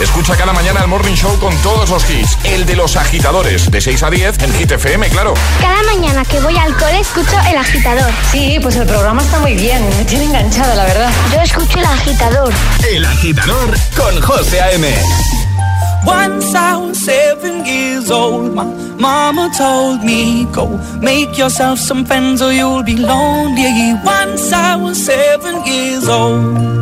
Escucha cada mañana el Morning Show con todos los hits. El de los agitadores, de 6 a 10 en Hit FM, claro. Cada mañana que voy al cole escucho El Agitador. Sí, pues el programa está muy bien, me tiene enganchada, la verdad. Yo escucho El Agitador. El agitador con José A.M. Once I was seven years old, my mama told me, Go make yourself some friends or you'll be lonely. Once I was seven years old.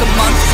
a month.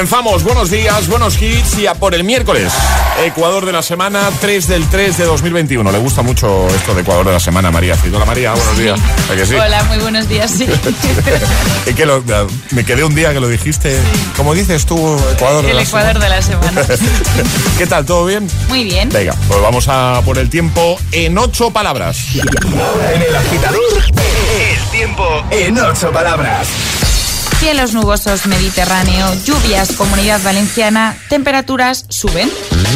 Comenzamos, buenos días, buenos hits y a por el miércoles. Ecuador de la semana, 3 del 3 de 2021. Le gusta mucho esto de Ecuador de la semana, María. Hola María, buenos días. ¿A que sí? Hola, muy buenos días, sí. Es que lo- me quedé un día que lo dijiste. ¿Cómo dices tú, Ecuador de El la Ecuador de la semana. semana? ¿Qué tal? ¿Todo bien? Muy bien. Venga, pues vamos a por el tiempo en ocho palabras. Ahora en el agitador, el tiempo en ocho palabras. Cielos nubosos Mediterráneo, lluvias Comunidad Valenciana, temperaturas suben.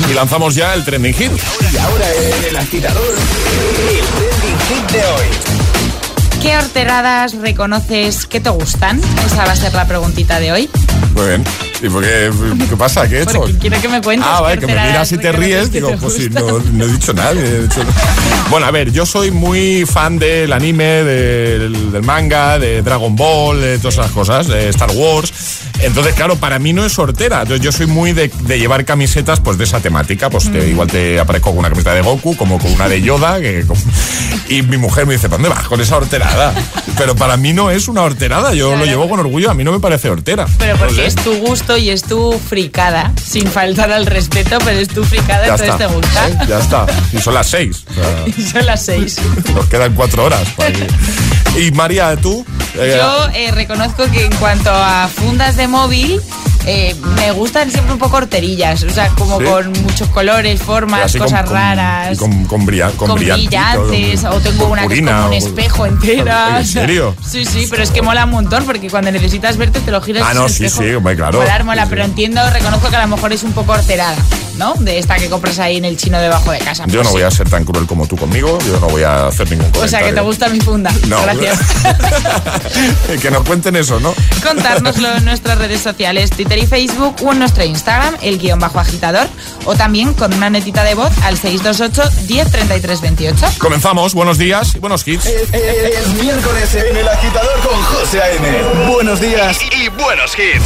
Y lanzamos ya el trending hit. Y ahora en el agitador, el trending hit de hoy. ¿Qué horteradas reconoces que te gustan? Esa va a ser la preguntita de hoy. Muy bien. ¿Y por qué? ¿Qué pasa? ¿Qué he hecho? Porque quiero que me cuentes. Ah, vale, que me miras y te ríes. Digo, te pues sí, no, no he dicho nada. he. Bueno, a ver, yo soy muy fan del anime, del, del manga, de Dragon Ball, de todas esas cosas, de Star Wars. Entonces, claro, para mí no es hortera. Entonces, yo soy muy de, de llevar camisetas pues de esa temática. Pues Mm. te- igual te aparezco con una camiseta de Goku, como con una de Yoda. que- y mi mujer me dice, ¿para dónde vas con esa horterada? Pero para mí no es una horterada. Yo lo llevo con orgullo. A mí no me parece hortera. Pero No porque sé. es tu gusto y es tu fricada, sin faltar al respeto, pero es tu fricada, Ya entonces está. te gusta. ¿eh? Ya está. Y son las seis. O sea, Y son las seis. Nos quedan cuatro horas. para que- Y María, tú. Eh, Yo eh, reconozco que en cuanto a fundas de móvil, eh, me gustan siempre un poco horterillas, o sea, como ¿Sí? con muchos colores, formas, cosas con- raras. y con, con, con brillantes, o tengo una que es como un espejo entera. ¿En serio? Sí, sí, pero es que mola un montón porque cuando necesitas verte te lo giras. Ah, no, sí, espejo. sí, hombre, claro. Molar, mola, Sí, sí. pero entiendo, reconozco que a lo mejor es un poco horterada, ¿no? De esta que compras ahí en el chino debajo de casa. Yo Pues no voy a ser tan cruel como tú conmigo. Yo no voy a hacer ningún comentario. O sea, que te gusta mi funda. No. Gracias. que nos cuenten eso, ¿no? contárnoslo en nuestras redes sociales, Twitter y Facebook o en nuestro Instagram, el guion bajo agitador, o también con una netita de voz al 628 10 33 28. Comenzamos. Buenos días y buenos hits. Es, es- es miércoles en el agitador con José A.M. Buenos días. Y buenos hits.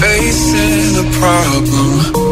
Facing problem.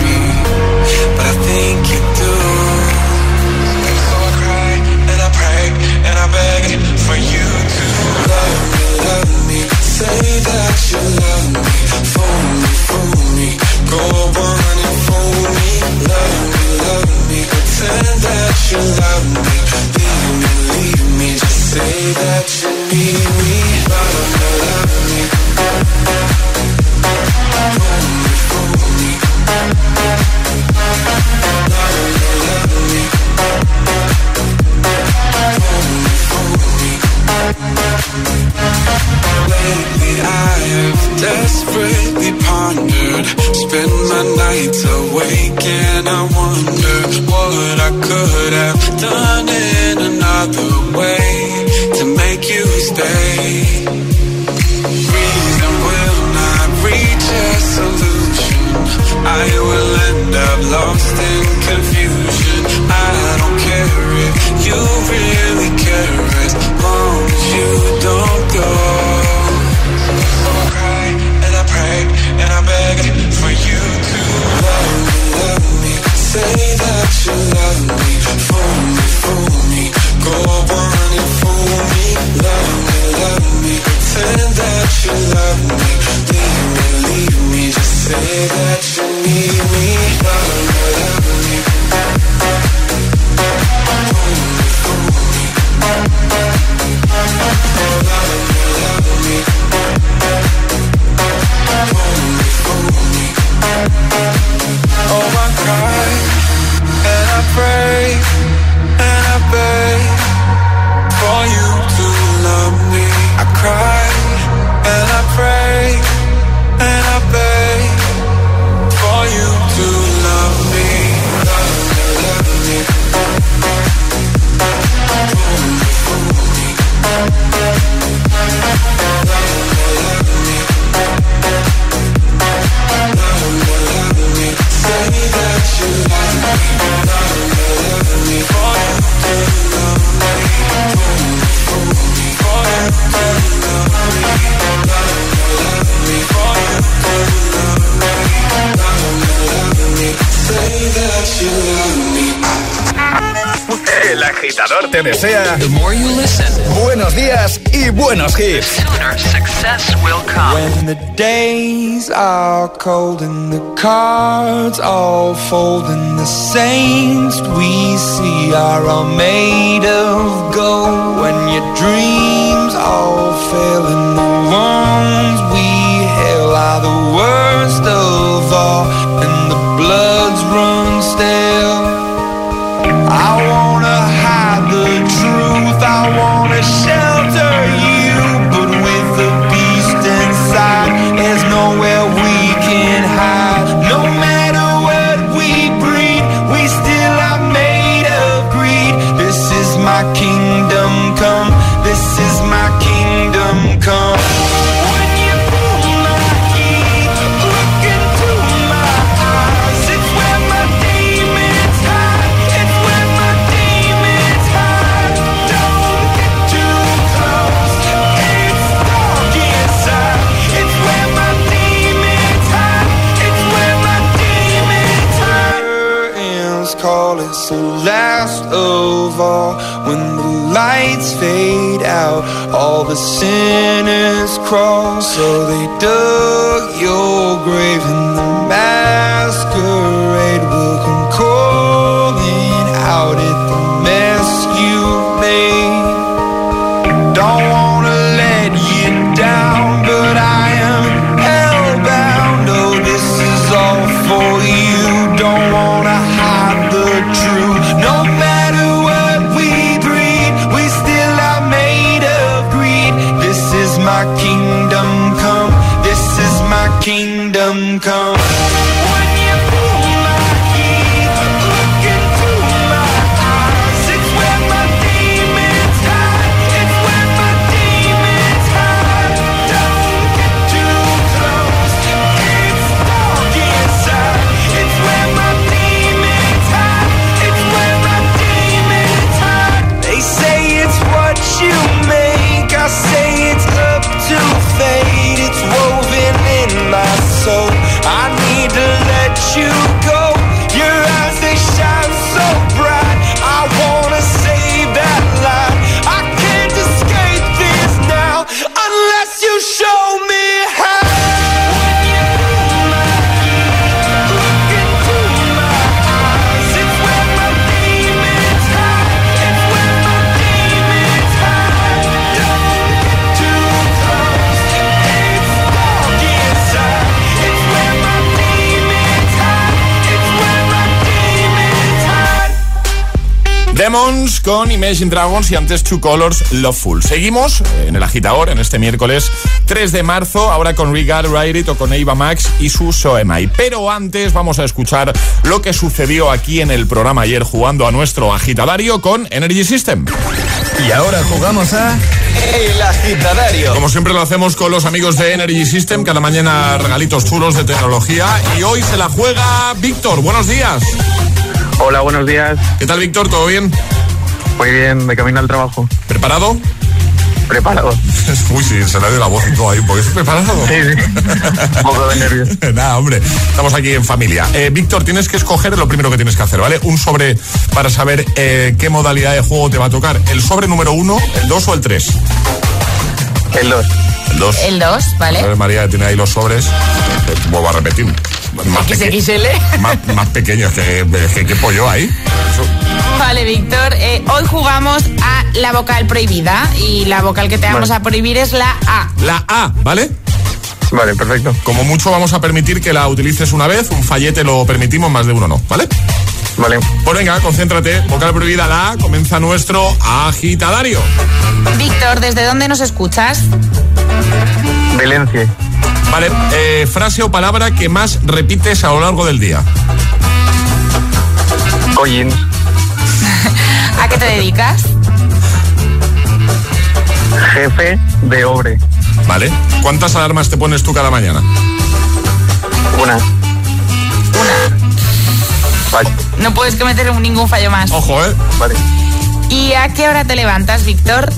te desea the more you listen, buenos días y buenos hits. The sooner success will come. When the days are cold and the cards all fold and the saints we see are all made of gold. When your dreams all fail It's the last of all. When the lights fade out, all the sinners crawl. So they dug your grave and the masquerade Demons con Imagine Dragons y antes Two Colors Loveful. Seguimos en el agitador en este miércoles 3 de marzo, ahora con Regard Ride It o con Eva Max y su Soemai. Pero antes vamos a escuchar lo que sucedió aquí en el programa ayer jugando a nuestro agitadario con Energy System. Y ahora jugamos a El Agitadario. Como siempre lo hacemos con los amigos de Energy System, cada mañana regalitos chulos de tecnología y hoy se la juega Víctor. Buenos días. Hola, buenos días. ¿Qué tal Víctor? ¿Todo bien? Muy bien, de camino al trabajo. ¿Preparado? Preparado. Uy, sí, se le ha ido la voz y todo ahí. ¿Por qué estás preparado? Sí, sí. Un poco de nervios. Nada, hombre. Estamos aquí en familia. Eh, Víctor, tienes que escoger lo primero que tienes que hacer, ¿vale? Un sobre para saber eh, qué modalidad de juego te va a tocar. ¿El sobre número uno, el dos o el tres? El 2. El dos. El 2, A ¿vale? ver, María, tiene ahí los sobres. Vuelvo a repetir. Más, peque- XXL. más, más pequeños que, que, que pollo ahí. Vale, Víctor. eh, hoy jugamos a la vocal prohibida y la vocal que te vamos Vale. a prohibir es la A. La A, ¿vale? Vale, perfecto. Como mucho vamos a permitir que la utilices una vez, un fallete lo permitimos, más de uno no, ¿vale? Vale. Pues venga, concéntrate. Vocal prohibida la A, comienza nuestro agitadario. Víctor, ¿desde dónde nos escuchas? Valencia. Vale, eh, frase o palabra que más repites a lo largo del día. Collins. ¿A qué te dedicas? Jefe de obre. ¿Vale? ¿Cuántas alarmas te pones tú cada mañana? Una. Vale. No puedes cometer ningún fallo más. Ojo, ¿eh? Vale. ¿Y a qué hora te levantas, Víctor?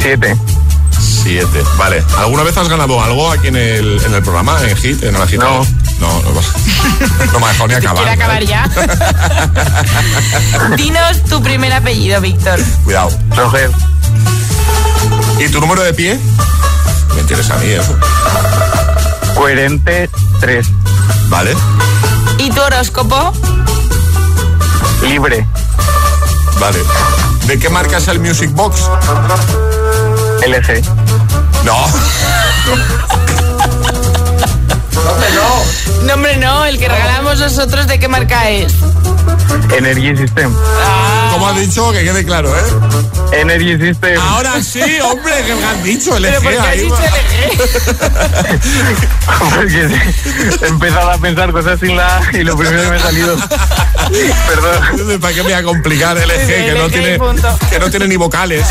Siete. Vale. ¿Alguna vez has ganado algo aquí en el, en el programa, en Hit, en el agitador? No, no, no me ha dejado ni acabar. Quiere acabar ya. Dinos tu primer apellido, Víctor. Cuidado. Roger. ¿Y tu número de pie? Me interesa a mí eso. Coherente 3. ¿Vale? ¿Y tu horóscopo? Libre. Vale. ¿De qué marca es el Music Box? LG. No. No, hombre, no. El que regalamos nosotros, ¿de qué marca es? Energy System. Como has dicho, que quede claro, ¿eh? Energy System. Ahora sí, hombre, que me has dicho, LG. ¿Pero por qué has ahí dicho. LG? Porque sí, he empezado a pensar cosas sin la A y lo primero que me ha salido. Perdón. ¿Para qué me voy a complicar LG, que no tiene, punto. que no tiene ni vocales?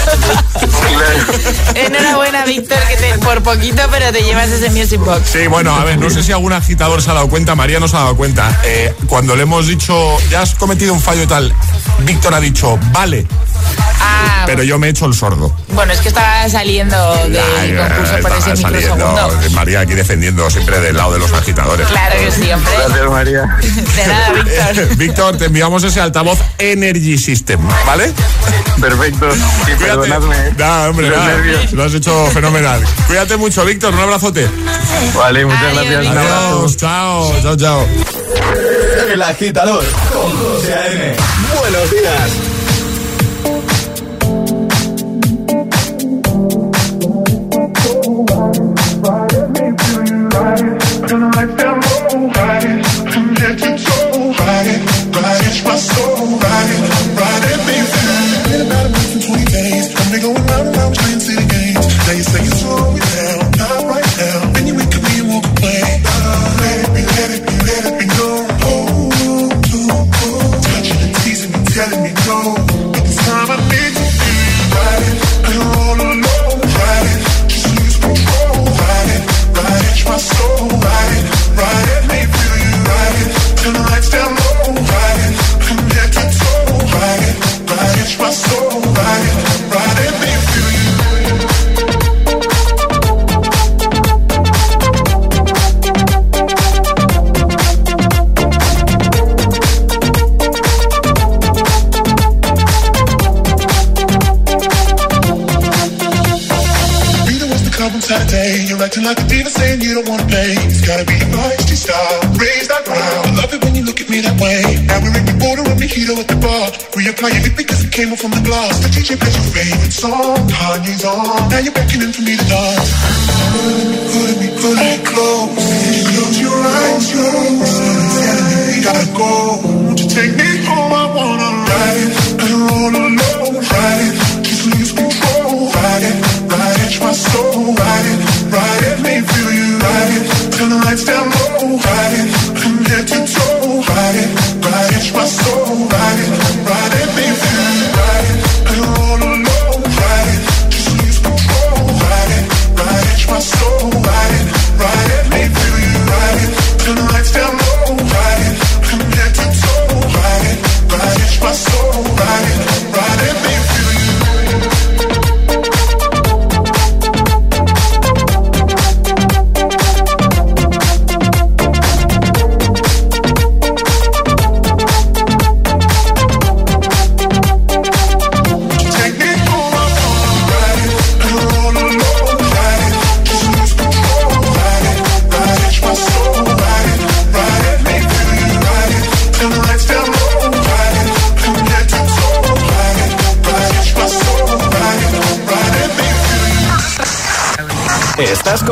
Enhorabuena, Víctor, que te- por poquito, pero te llevas ese Music Box. Sí, bueno, a ver, no sé si algún agitador se ha dado cuenta, María no se ha dado cuenta. Eh, cuando le hemos dicho, ya has cometido un fallo y tal, Víctor ha dicho, vale, Ah, pero yo me he hecho el sordo. bueno, es que estaba saliendo del Ay, concurso por estaba ese microsegundo. saliendo, María aquí defendiendo siempre del lado de los agitadores. Claro que sí, hombre. Gracias, María. De nada, Víctor. Víctor, te enviamos ese altavoz Energy System, ¿vale? Perfecto. Y perdonadme. ¿eh? Nah, hombre, nervios. lo has hecho fenomenal. Cuídate mucho, Víctor, un abrazote. Vale, muchas Adiós, gracias. Adiós, chao, chao, chao. El agitador con José A.M. Buenos días. we go round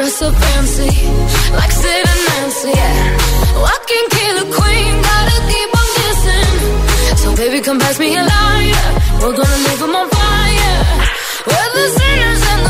dress so fancy, like Sid and Nancy. Yeah. Oh, I can kill a queen, gotta keep on dancing. So baby, come pass me a lighter. We're gonna leave 'em on fire. We're the sinners and the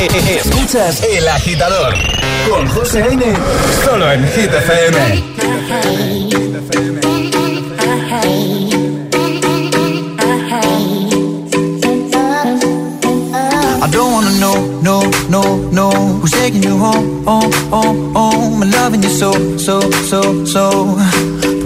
Escuchas El Agitador con José A.M. Solo en Hit FM. I don't wanna know, no, no, no Who's taking you home, home, home, home I'm loving you so, so, so, so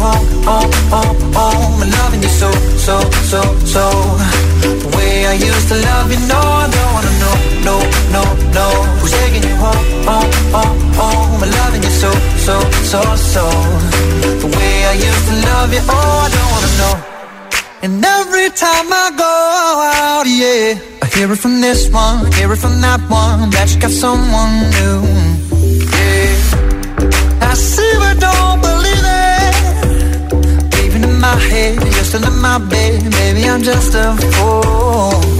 Home, home, home, home? And loving you so, so, so, so. The way I used to love you, no, I don't wanna know, no, no, no. Who's taking you home, home, home, home? And loving you so, so, so, so. The way I used to love you, oh, I don't wanna know. And every time I go out, yeah, I hear it from this one, hear it from that one, that you got someone new. Head, you're in my bed, maybe I'm just a fool.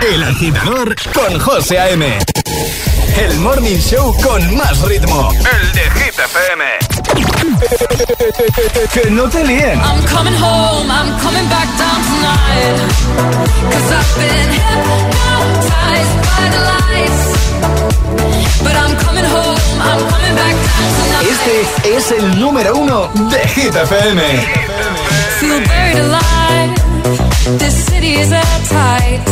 El Agitador con José A.M. El Morning Show con más ritmo. El de Hit FM. Que no te líen. I'm coming home, I'm coming back down tonight. Cause I've been hypnotized by the lights. Este es el número uno de Hit FM. Feel buried alive. This city is airtight.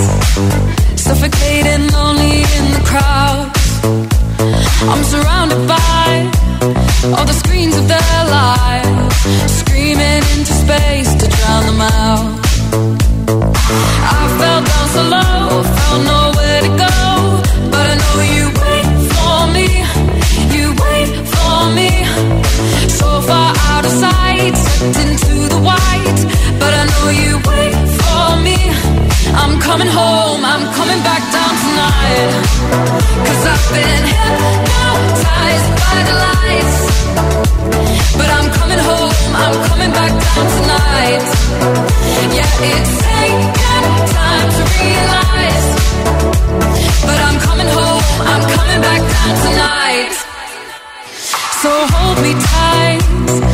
Suffocating, lonely in the crowd. I'm surrounded by all the screens of their lives, screaming into space to drown them out. I fell down so low, found nowhere So hold me tight.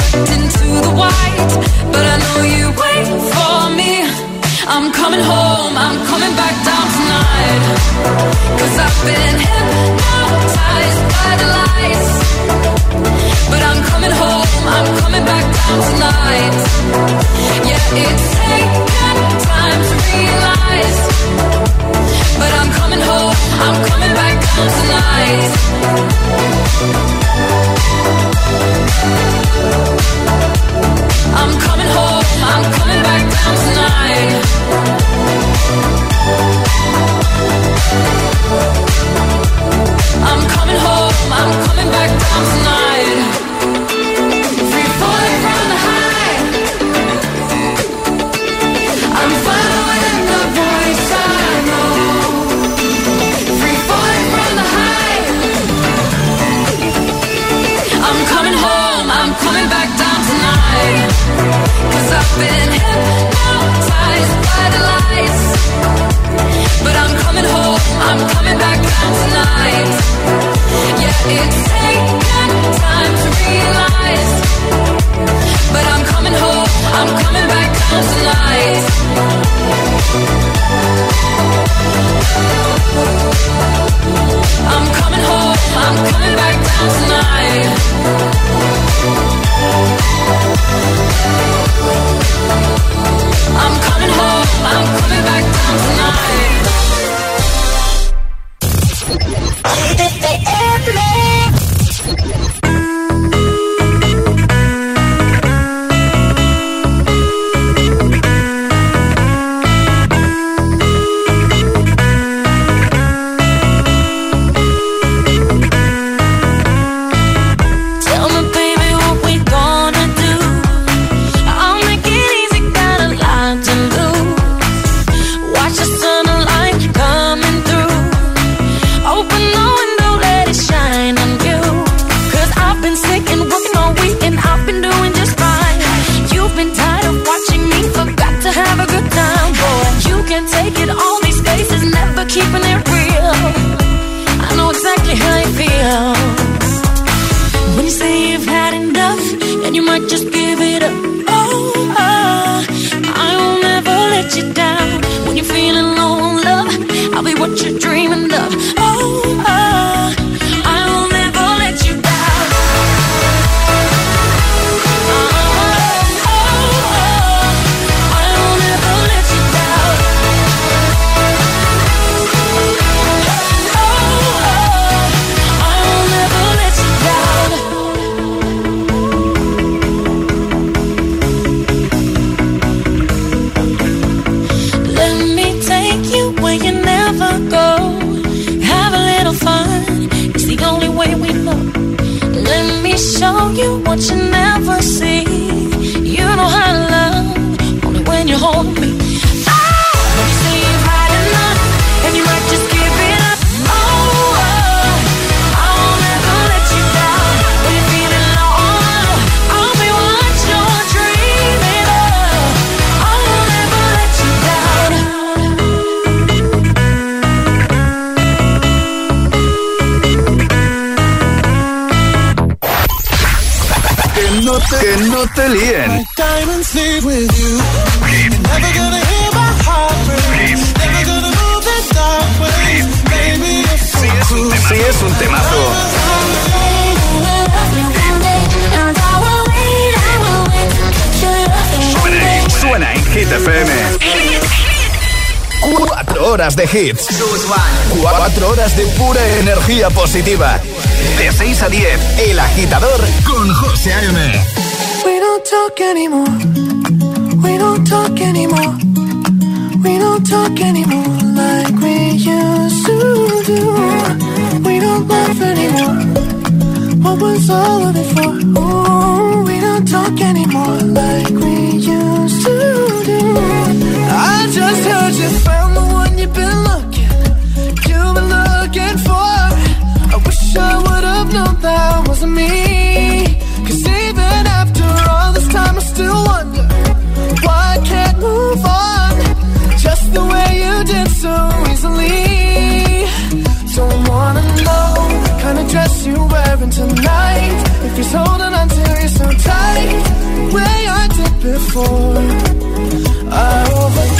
the white, but I know you wait for me. I'm coming home, I'm coming back down tonight. Cause I've been hypnotized by the lights. But I'm coming home, I'm coming back down tonight. Yeah, it's taken time to realize. But I'm coming home, I'm coming back down tonight. I'm coming home, I'm coming back you might just give hits. Cuatro horas de pura energía positiva. De 6 a 10, El Agitador con José A.M. We don't talk anymore. We don't talk anymore. We don't talk anymore like we used to do. We don't laugh anymore. What was all of it for? Ooh, we don't talk anymore like we used to do. I just heard you found the one you've been looking, you've been looking for. I wish I would've known that wasn't me. Cause even after all this time, I still wonder why I can't move on just the way you did so easily. Don't wanna know what kind of dress you're wearing tonight. If he's holding on to you so tight, the way I did before. I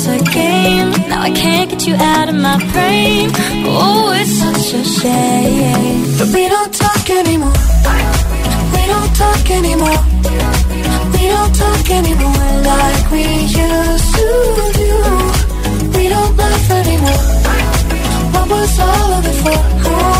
Was a game. Now I can't get you out of my brain. Oh, it's such a shame that we don't talk anymore. We don't talk anymore. We don't talk anymore like we used to do. We don't laugh anymore. What was all of it for? Oh,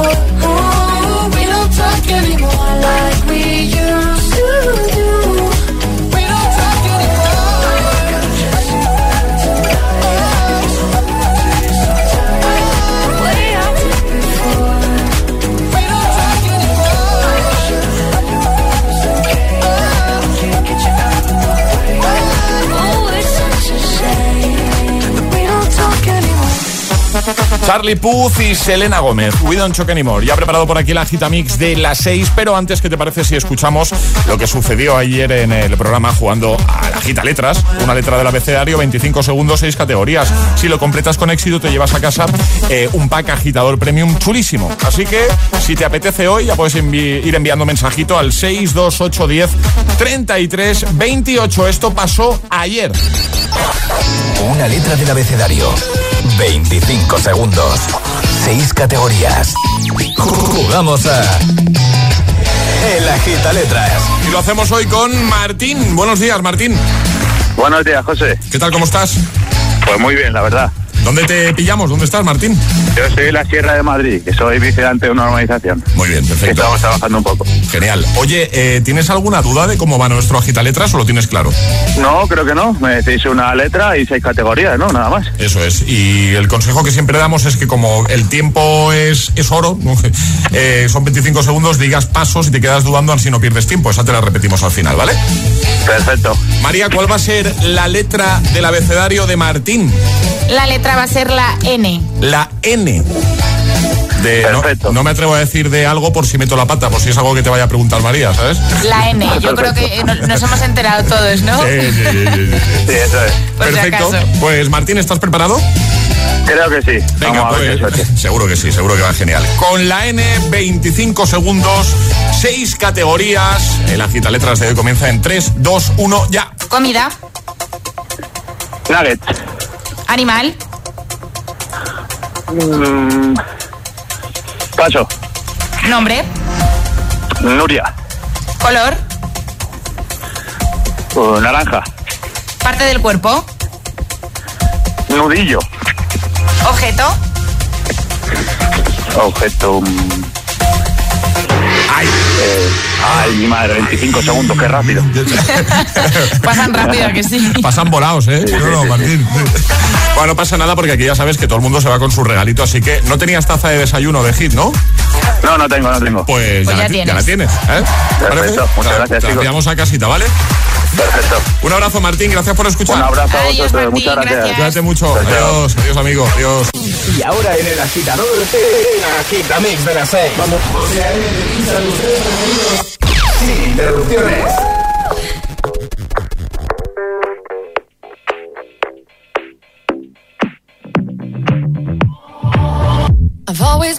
oh, oh. Charlie Puth y Selena Gómez. We don't choke anymore. Ya preparado por aquí la cita mix de las 6, pero antes, ¿qué te parece si escuchamos lo que sucedió ayer en el programa jugando a la gita letras? Una letra del abecedario, 25 segundos, 6 categorías. Si lo completas con éxito, te llevas a casa eh, un pack agitador premium chulísimo. Así que, si te apetece hoy, ya puedes ir enviando mensajito al 62810 33 28. Esto pasó ayer. Una letra del abecedario. 25 segundos. 6 categorías. Jugamos a. El Agita Letras. Y lo hacemos hoy con Martín. Buenos días, Martín. Buenos días, José. ¿Qué tal? ¿Cómo estás? Pues muy bien, la verdad. ¿Dónde te pillamos? ¿Dónde estás, Martín? Yo estoy en la Sierra de Madrid, que soy vigilante de una organización. Muy bien, perfecto. estamos trabajando un poco. Genial. Oye, eh, ¿tienes alguna duda de cómo va nuestro agita letras o lo tienes claro? No, creo que no. Me decís una letra y seis categorías, ¿no? Nada más. Eso es. Y el consejo que siempre damos es que como el tiempo es, es oro. Eh, son 25 segundos, digas pasos y te quedas dudando así no pierdes tiempo. Esa te la repetimos al final, ¿vale? Perfecto. María, ¿cuál va a ser la letra del abecedario de Martín? La letra va a ser la N. La N. De, no, no me atrevo a decir de algo por si meto la pata, por si es algo que te vaya a preguntar María, ¿sabes? La N. Yo creo que no- nos hemos enterado todos, ¿no? Sí, sí, sí, sí, sí. Sí, eso es. Por Perfecto. Pues Martín, ¿estás preparado? Creo que sí. Venga, Vamos a ver pues, seguro que sí, seguro que va genial. Con la N, 25 segundos, 6 categorías. El agita letras de hoy comienza en 3, 2, 1, ya. Comida, Nugget. animal, Mm, paso. nombre, Nuria. color, Uh, naranja. parte del cuerpo, Nudillo. objeto, Objeto. mm. Ay, ay, mi madre, 25 segundos, qué rápido. Pasan rápido, que sí. Pasan volados, ¿eh? No, no, Martín. Bueno, no pasa nada porque aquí ya sabes que todo el mundo se va con su regalito, así que no tenías taza de desayuno de hit, ¿no? No, no tengo, no tengo. Pues, pues ya, la, tienes. Ya ¿eh? Perfecto, muchas gracias, la. La a casita, ¿vale? Perfecto. Un abrazo, Martín. Gracias por escuchar. Un abrazo a vosotros. Martín, Muchas gracias. gracias. Cuídate mucho. Gracias. Adiós. Adiós, amigo. Adiós. Y ahora en el agitador, agita mix de las 6. Vamos. Sin interrupciones. I've always.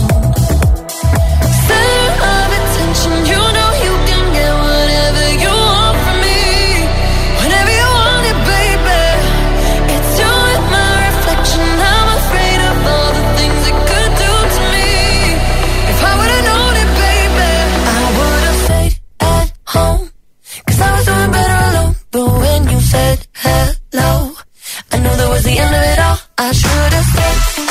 I should have said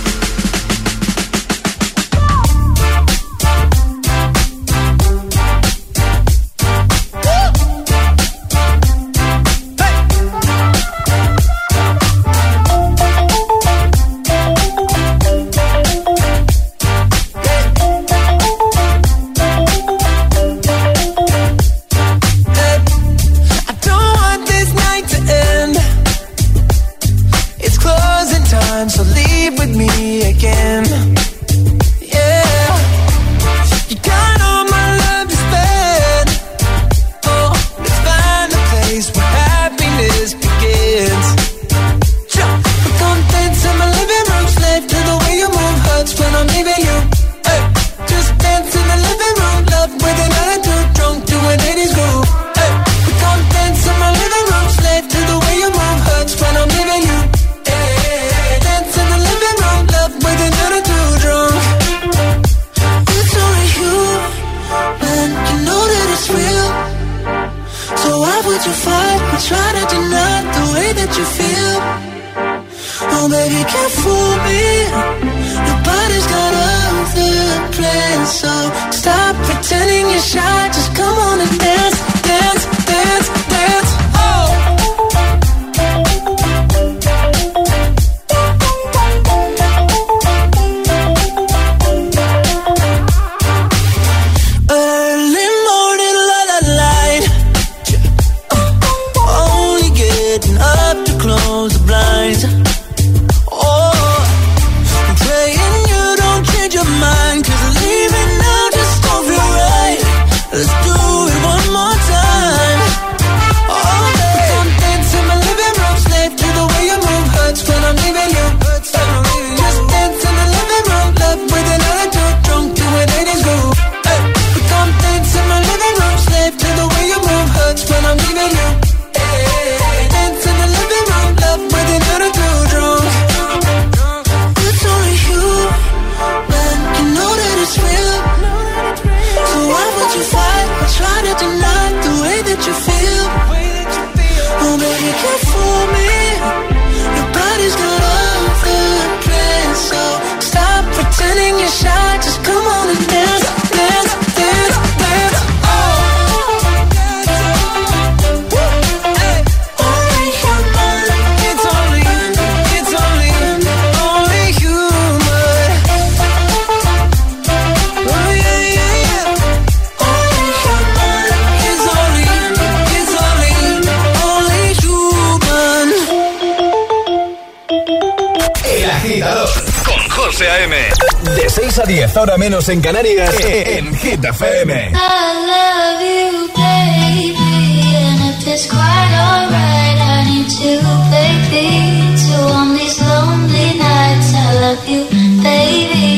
Oh, baby, can't fool me. Nobody's got other plans, so stop pretending you're shy. Just come on and dance, menos en Canarias, en Hit FM. I love you, baby, and if it's quite alright, I need to, baby. So on these lonely nights, I love you, baby.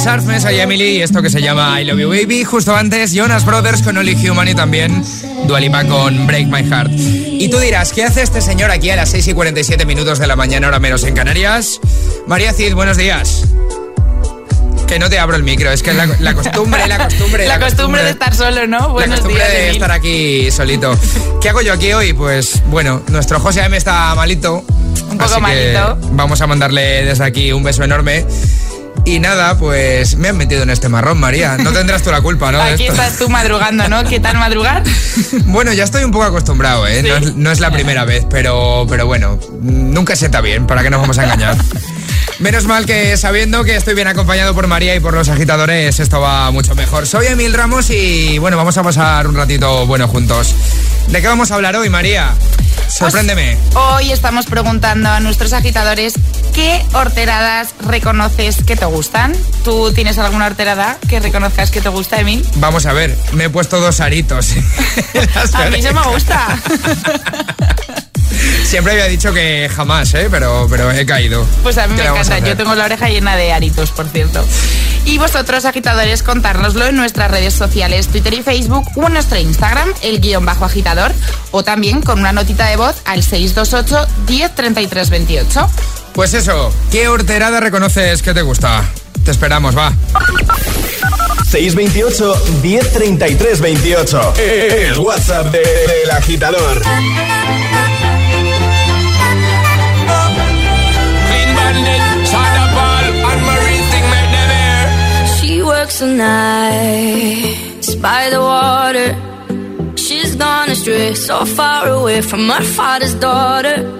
6 con Surfmes, soy Emily y esto que se llama I Love You Baby. Justo antes, Jonas Brothers con Only Human y también Dualipa con Break My Heart. Y tú dirás, ¿qué hace este señor aquí a las 6 y 47 minutos de la mañana, hora menos en Canarias? María Cid, buenos días. Que no te abro el micro, es que la, la costumbre, la costumbre. La, costumbre, de estar solo, ¿no? La Buenos costumbre días, de Emil. estar aquí solito. ¿Qué hago yo aquí hoy? Pues bueno, nuestro José M está malito. Un poco así que malito. Vamos a mandarle desde aquí un beso enorme. Y nada, pues me han metido en este marrón, María. No tendrás tú la culpa, ¿no? Aquí estás tú madrugando, ¿no? ¿Qué tal madrugar? Bueno, ya estoy un poco acostumbrado, ¿eh? No, es, no es la primera vez, pero, pero bueno, nunca se está bien, ¿para qué nos vamos a engañar? Menos mal que sabiendo que estoy bien acompañado por María y por los agitadores, esto va mucho mejor. Soy Emil Ramos y bueno, vamos a pasar un ratito bueno juntos. ¿De qué vamos a hablar hoy, María? Sorpréndeme. Hoy estamos preguntando a nuestros agitadores qué horteradas reconoces que te gustan. ¿Tú tienes alguna horterada que reconozcas que te gusta, Emil? Vamos a ver, me he puesto dos aritos. A mí eso me gusta. Siempre había dicho que jamás, ¿eh? Pero, pero he caído. Pues a mí ¿Qué me encanta. Yo tengo la oreja llena de aritos, por cierto. Y vosotros, agitadores, contárnoslo en nuestras redes sociales, Twitter y Facebook, o en nuestro Instagram, el guion bajo agitador, o también con una notita de voz al 628 10 33 28. Pues eso, ¿qué horterada reconoces que te gusta? Te esperamos, va. 628 1033 28. El WhatsApp de- del agitador. Them hear. She works the nights by the water. She's gone astray, so far away from her father's daughter.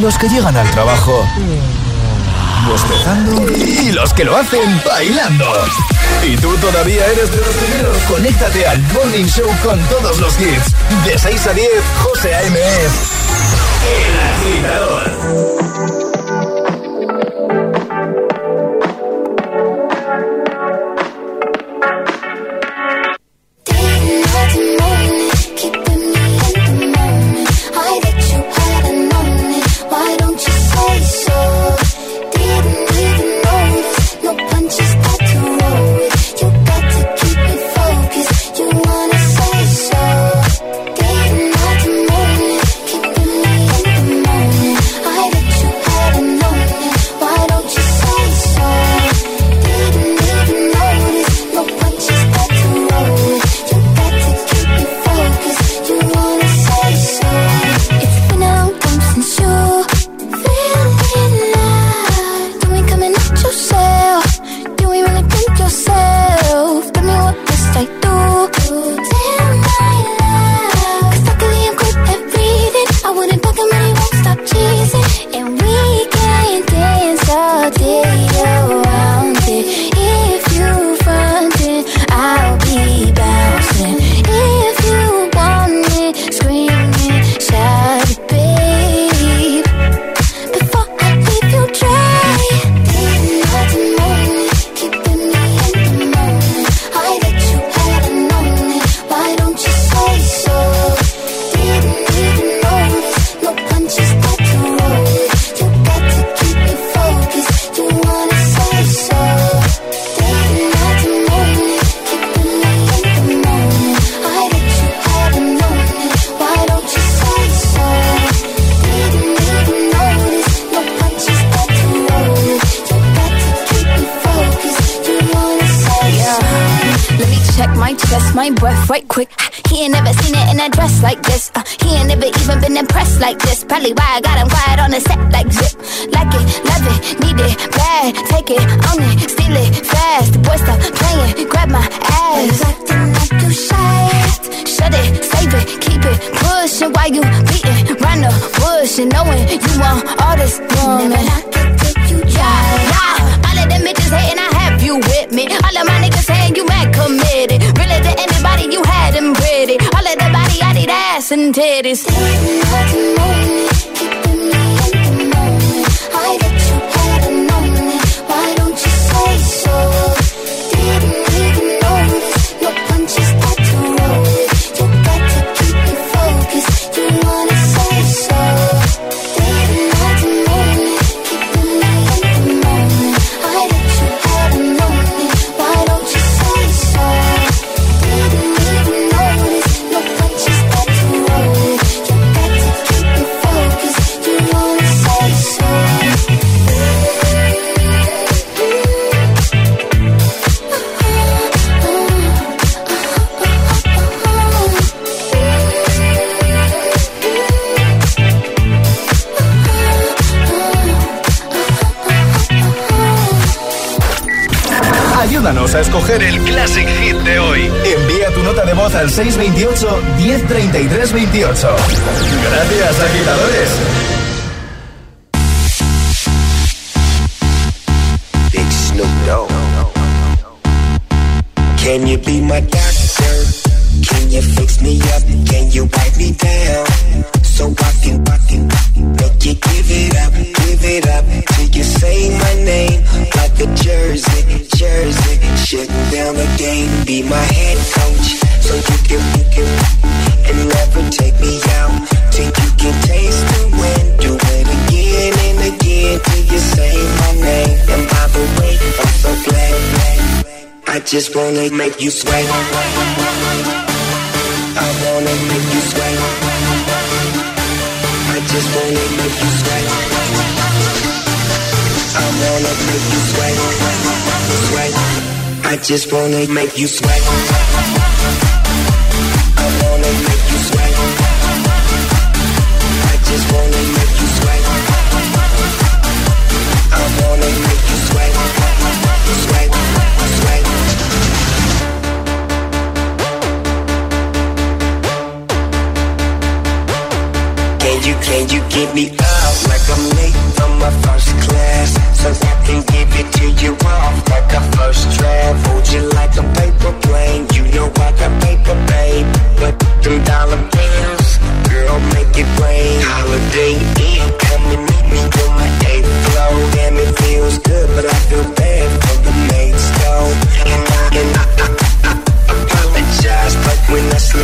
Los que llegan al trabajo bostezando y los que lo hacen bailando. ¿Y tú todavía eres de los primeros? Conéctate al Morning Show con todos los hits. De 6 a 10, José A.M. El agitador. Probably why I got him quiet on the set like zip. Like it, love it, need it, bad. Take it, own it, steal it, fast. The boy stop playing, grab my ass. Acting like you shy. Shut it, save it, keep it pushing while you beating round the bush and knowing you want all this woman. Yeah, yeah. All of them bitches hating, I have you with me. All of my niggas saying you mad committed. Really to anybody, you had them pretty. All of the body, I need ass and titties. Ayúdanos a escoger el Classic Hit de hoy. Envía tu nota de voz al 628 1033 28. Gracias, agitadores. Big Snoop Dogg. Can you be my doctor? Can you fix me up? Can you wipe me down? So I can, I can you give it up, give it up till you say my name a jersey, jersey. Shutting down the game, be my head coach, so you can, you can, and never take me out till you can taste the win. Do it again and again till you say my name. And by the way, I'm so glad. I just wanna make you sweat. I wanna make you sweat. I just wanna make you sweat. I wanna make you sweat. Sweat. I just wanna make you sweat. I wanna make you sweat. I just wanna make you sweat. I wanna make you sweat. Sweat. Sweat. Can you, can you give me up like I'm late from my first class? So I can give it to you off like a first draft. Hold you like a paper plane. You know I got paper, babe. But them dollar bills, girl, make it rain. Holiday Inn, come and meet me on my eighth floor. Damn, it feels good, but I feel bad for the mates, though. And I, and I, I, I, I apologize, but when I slip,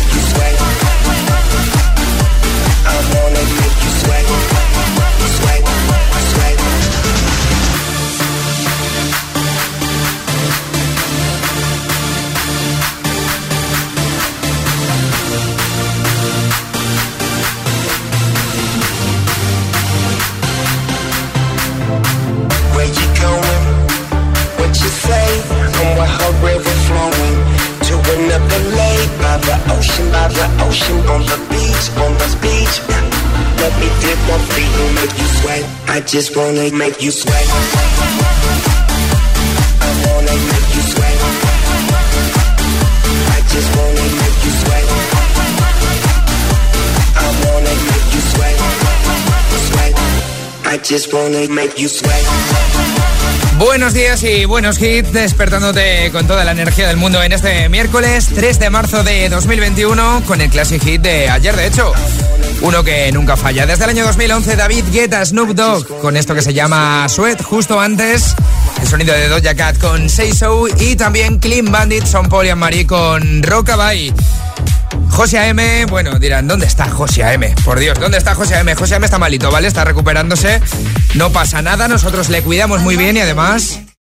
I just wanna make you sweat. I wanna make you sweat. I just make you sweat. I wanna make you. Sweat. I just wanna make you sweat. Buenos días y buenos hits, despertándote con toda la energía del mundo en este miércoles 3 de marzo de 2021 con el Classic Hit de ayer, de hecho. Uno que nunca falla. Desde el año 2011, David Guetta, Snoop Dogg, con esto que se llama Sweat, justo antes. El sonido de Doja Cat con Say So y también Clean Bandit, Son Paul y Marie con Rockabye. José A.M., bueno, dirán, ¿dónde está José A.M.? Por Dios, ¿dónde está José A.M.? José A.M. está malito, ¿vale? Está recuperándose, no pasa nada, nosotros le cuidamos muy bien y además